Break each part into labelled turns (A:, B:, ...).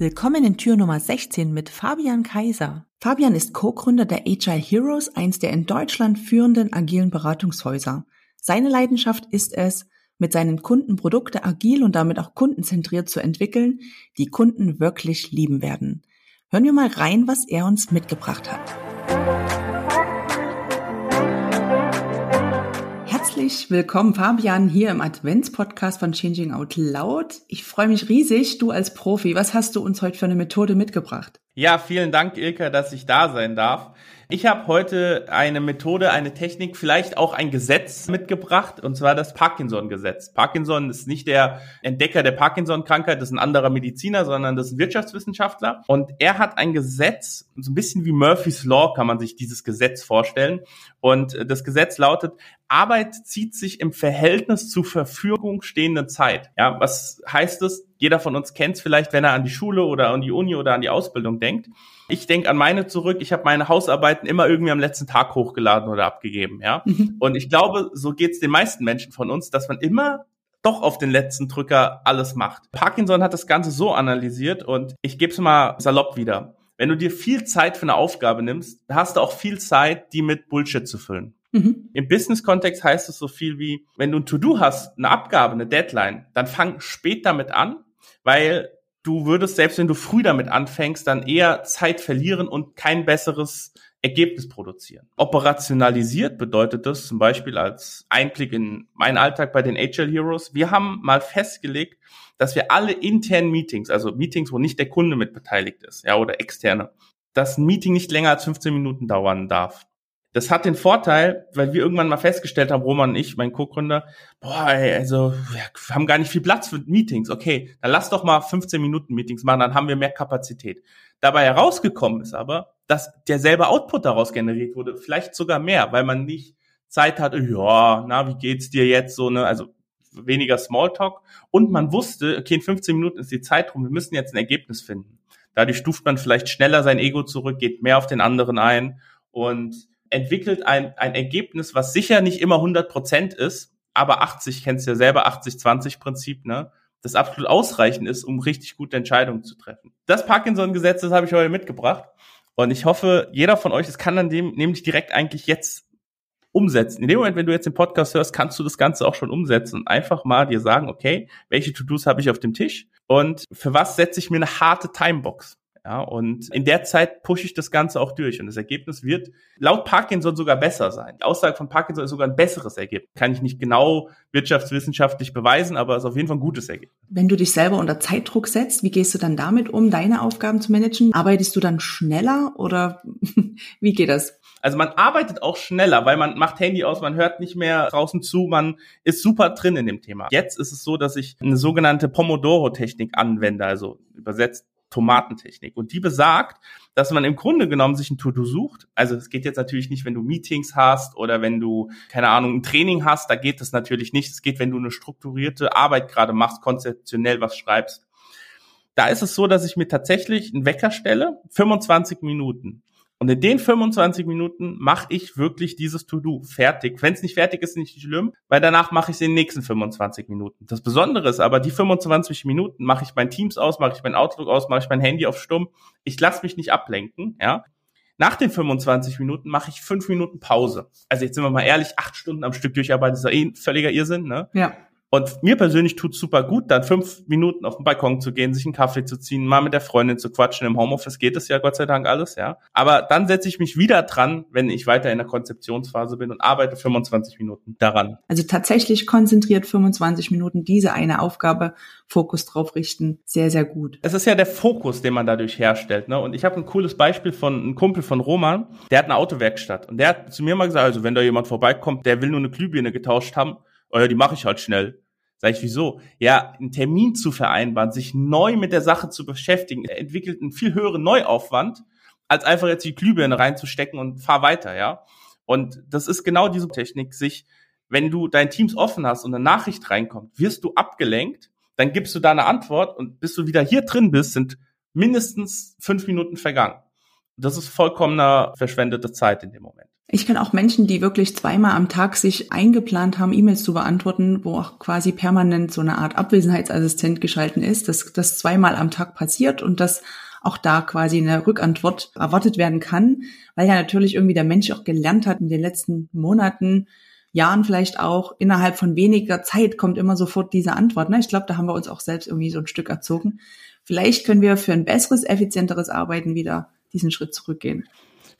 A: Willkommen in Tür Nummer 16 mit Fabian Kaiser. Fabian ist Co-Gründer der Agile Heroes, eins der in Deutschland führenden agilen Beratungshäuser. Seine Leidenschaft ist es, mit seinen Kunden Produkte agil und damit auch kundenzentriert zu entwickeln, die Kunden wirklich lieben werden. Hören wir mal rein, was er uns mitgebracht hat. Herzlich willkommen, Fabian, hier im Advents-Podcast von Changing Out Loud. Ich freue mich riesig, du als Profi. Was hast du uns heute für eine Methode mitgebracht?
B: Ja, vielen Dank, Ilka, dass ich da sein darf. Ich habe heute eine Methode, eine Technik, vielleicht auch ein Gesetz mitgebracht, und zwar das Parkinson-Gesetz. Parkinson ist nicht der Entdecker der Parkinson-Krankheit, das ist ein anderer Mediziner, sondern das ist ein Wirtschaftswissenschaftler. Und er hat ein Gesetz, so ein bisschen wie Murphy's Law kann man sich dieses Gesetz vorstellen. Und das Gesetz lautet, Arbeit zieht sich im Verhältnis zur Verfügung stehenden Zeit. Ja, was heißt das? Jeder von uns kennt es vielleicht, wenn er an die Schule oder an die Uni oder an die Ausbildung denkt. Ich denke an meine zurück. Ich habe meine Hausarbeiten immer irgendwie am letzten Tag hochgeladen oder abgegeben. Ja, mhm. und ich glaube, so geht es den meisten Menschen von uns, dass man immer doch auf den letzten Drücker alles macht. Parkinson hat das Ganze so analysiert und ich gebe es mal salopp wieder. Wenn du dir viel Zeit für eine Aufgabe nimmst, hast du auch viel Zeit, die mit Bullshit zu füllen. Mhm. Im Business-Kontext heißt es so viel wie, wenn du ein To-Do hast, eine Abgabe, eine Deadline, dann fang spät damit an, weil du würdest, selbst wenn du früh damit anfängst, dann eher Zeit verlieren und kein besseres Ergebnis produzieren. Operationalisiert bedeutet das zum Beispiel als Einblick in meinen Alltag bei den Agile Heroes. Wir haben mal festgelegt, dass wir alle internen Meetings, also Meetings, wo nicht der Kunde mit beteiligt ist, ja, oder externe, dass ein Meeting nicht länger als 15 Minuten dauern darf. Das hat den Vorteil, weil wir irgendwann mal festgestellt haben, Roman und ich, mein Co-Gründer, boah, ey, also wir haben gar nicht viel Platz für Meetings. Okay, dann lass doch mal 15 Minuten Meetings machen, dann haben wir mehr Kapazität. Dabei herausgekommen ist aber, dass derselbe Output daraus generiert wurde, vielleicht sogar mehr, weil man nicht Zeit hat, ja, na, wie geht's dir jetzt so, ne, also weniger Smalltalk und man wusste, okay, in 15 Minuten ist die Zeit rum, wir müssen jetzt ein Ergebnis finden. Dadurch stuft man vielleicht schneller sein Ego zurück, geht mehr auf den anderen ein und entwickelt ein, ein Ergebnis, was sicher nicht immer 100 Prozent ist, aber 80, kennst du ja selber, 80-20-Prinzip, ne? Das absolut ausreichend ist, um richtig gute Entscheidungen zu treffen. Das Parkinson-Gesetz, das habe ich heute mitgebracht. Und ich hoffe, jeder von euch, das kann dann dem nämlich direkt eigentlich jetzt umsetzen. In dem Moment, wenn du jetzt den Podcast hörst, kannst du das Ganze auch schon umsetzen und einfach mal dir sagen, okay, welche To-Dos habe ich auf dem Tisch und für was setze ich mir eine harte Timebox? Ja, und in der Zeit pushe ich das Ganze auch durch. Und das Ergebnis wird laut Parkinson sogar besser sein. Die Aussage von Parkinson ist sogar ein besseres Ergebnis. Kann ich nicht genau wirtschaftswissenschaftlich beweisen, aber ist auf jeden Fall ein gutes Ergebnis.
A: Wenn du dich selber unter Zeitdruck setzt, wie gehst du dann damit um, deine Aufgaben zu managen? Arbeitest du dann schneller oder wie geht das?
B: Also man arbeitet auch schneller, weil man macht Handy aus, man hört nicht mehr draußen zu, man ist super drin in dem Thema. Jetzt ist es so, dass ich eine sogenannte Pomodoro-Technik anwende, also übersetzt Tomatentechnik. Und die besagt, dass man im Grunde genommen sich ein To-Do sucht. Also es geht jetzt natürlich nicht, wenn du Meetings hast oder wenn du, keine Ahnung, ein Training hast, da geht es natürlich nicht. Es geht, wenn du eine strukturierte Arbeit gerade machst, konzeptionell was schreibst. Da ist es so, dass ich mir tatsächlich einen Wecker stelle, 25 Minuten. Und in den 25 Minuten mache ich wirklich dieses To-Do fertig. Wenn es nicht fertig ist, nicht schlimm, weil danach mache ich es in den nächsten 25 Minuten. Das Besondere ist aber, die 25 Minuten mache ich mein Teams aus, mache ich mein Outlook aus, mache ich mein Handy auf Stumm. Ich lasse mich nicht ablenken, ja. Nach den 25 Minuten mache ich fünf Minuten Pause. Also jetzt sind wir mal ehrlich, acht Stunden am Stück durcharbeiten, ist ja eh ein völliger Irrsinn, ne?
A: Ja.
B: Und mir persönlich tut super gut, dann fünf Minuten auf den Balkon zu gehen, sich einen Kaffee zu ziehen, mal mit der Freundin zu quatschen. Im Homeoffice geht es ja Gott sei Dank alles, ja. Aber dann setze ich mich wieder dran, wenn ich weiter in der Konzeptionsphase bin und arbeite 25 Minuten daran.
A: Also tatsächlich konzentriert 25 Minuten diese eine Aufgabe, Fokus drauf richten. Sehr, sehr gut.
B: Es ist ja der Fokus, den man dadurch herstellt. Ne? Und ich habe ein cooles Beispiel von einem Kumpel von Roman, der hat eine Autowerkstatt. Und der hat zu mir mal gesagt, also wenn da jemand vorbeikommt, der will nur eine Glühbirne getauscht haben, oh ja, die mache ich halt schnell. Sag ich, wieso? Ja, einen Termin zu vereinbaren, sich neu mit der Sache zu beschäftigen, entwickelt einen viel höheren Neuaufwand, als einfach jetzt die Glühbirne reinzustecken und fahr weiter, ja. Und das ist genau diese Technik, sich, wenn du dein Teams offen hast und eine Nachricht reinkommt, wirst du abgelenkt, dann gibst du da eine Antwort und bis du wieder hier drin bist, sind mindestens fünf Minuten vergangen. Das ist vollkommener verschwendete Zeit in dem Moment.
A: Ich kenne auch Menschen, die wirklich zweimal am Tag sich eingeplant haben, E-Mails zu beantworten, wo auch quasi permanent so eine Art Abwesenheitsassistent geschalten ist, dass das zweimal am Tag passiert und dass auch da quasi eine Rückantwort erwartet werden kann, weil ja natürlich irgendwie der Mensch auch gelernt hat in den letzten Monaten, Jahren vielleicht auch, innerhalb von weniger Zeit kommt immer sofort diese Antwort. Ne? Ich glaube, da haben wir uns auch selbst irgendwie so ein Stück erzogen. Vielleicht können wir für ein besseres, effizienteres Arbeiten wieder diesen Schritt zurückgehen.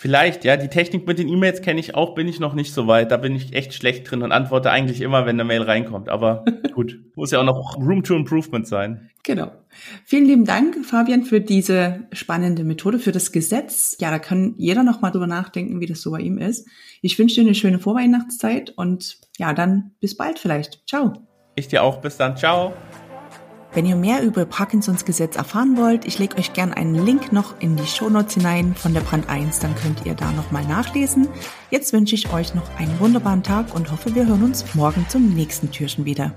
B: Vielleicht, ja, die Technik mit den E-Mails kenne ich auch, bin ich noch nicht so weit. Da bin ich echt schlecht drin und antworte eigentlich immer, wenn eine Mail reinkommt. Aber gut, muss ja auch noch Room to Improvement sein.
A: Genau. Vielen lieben Dank, Fabian, für diese spannende Methode, für das Gesetz. Ja, da kann jeder noch mal drüber nachdenken, wie das so bei ihm ist. Ich wünsche dir eine schöne Vorweihnachtszeit und ja, dann bis bald vielleicht. Ciao.
B: Ich dir auch. Bis dann. Ciao.
A: Wenn ihr mehr über Parkinsons Gesetz erfahren wollt, ich lege euch gern einen Link noch in die Shownotes hinein von der Brand 1, dann könnt ihr da nochmal nachlesen. Jetzt wünsche ich euch noch einen wunderbaren Tag und hoffe, wir hören uns morgen zum nächsten Türchen wieder.